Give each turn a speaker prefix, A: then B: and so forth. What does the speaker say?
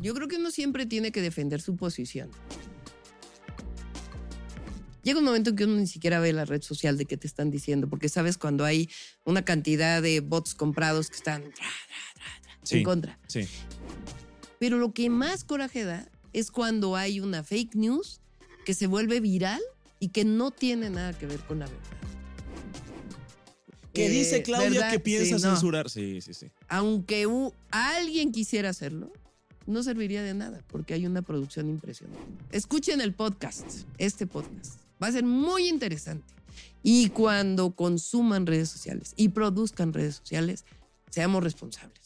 A: Yo creo que uno siempre tiene que defender su posición. Llega un momento en que uno ni siquiera ve la red social de qué te están diciendo, porque sabes cuando hay una cantidad de bots comprados que están
B: Sí,
A: en contra.
B: Sí.
A: Pero lo que más coraje da es cuando hay una fake news que se vuelve viral y que no tiene nada que ver con la verdad.
B: Que
A: Eh,
B: dice Claudia
A: ¿verdad?
B: que piensa
A: Sí, no.
B: censurar. Sí, sí, sí.
A: Aunque alguien quisiera hacerlo, no serviría de nada porque hay una producción impresionante. Escuchen el podcast, este podcast. Va a ser muy interesante. Y cuando consuman redes sociales y produzcan redes sociales, seamos responsables.